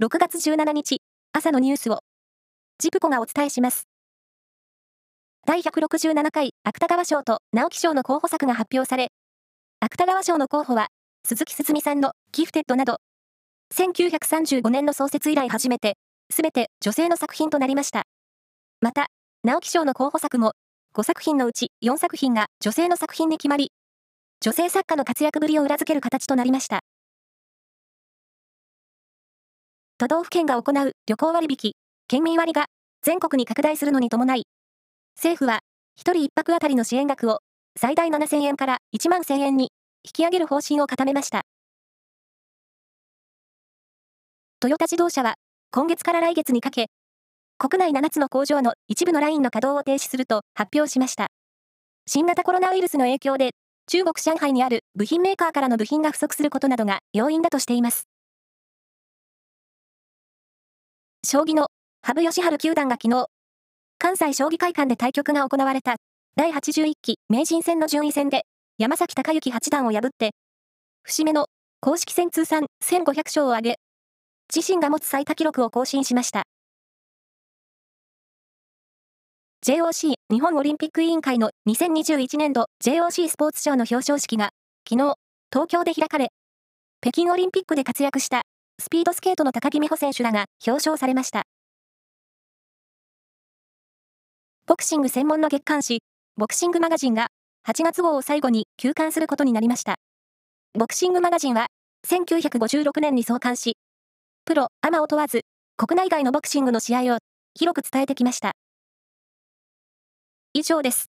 6月17日、朝のニュースを、ジプコがお伝えします。第167回芥川賞と直木賞の候補作が発表され、芥川賞の候補は、鈴木すみさんのギフテッドなど、1935年の創設以来初めて、すべて女性の作品となりました。また、直木賞の候補作も、5作品のうち4作品が女性の作品に決まり、女性作家の活躍ぶりを裏付ける形となりました。都道府県が行う旅行割引、県民割が全国に拡大するのに伴い、政府は1人1泊あたりの支援額を最大7000円から1万1000円に引き上げる方針を固めました。トヨタ自動車は今月から来月にかけ、国内7つの工場の一部のラインの稼働を停止すると発表しました。新型コロナウイルスの影響で中国上海にある部品メーカーからの部品が不足することなどが要因だとしています。将棋の羽生善治九段が昨日、関西将棋会館で対局が行われた第81期名人戦の順位戦で山崎隆之八段を破って、節目の公式戦通算1500勝を挙げ、自身が持つ最多記録を更新しました。JOC 日本オリンピック委員会の2021年度 JOC スポーツ賞の表彰式が昨日東京で開かれ、北京オリンピックで活躍したスピードスケートの高木美帆選手らが表彰されました。ボクシング専門の月刊誌、ボクシングマガジンが8月号を最後に休刊することになりました。ボクシングマガジンは1956年に創刊し、プロ、アマを問わず、国内外のボクシングの試合を広く伝えてきました。以上です。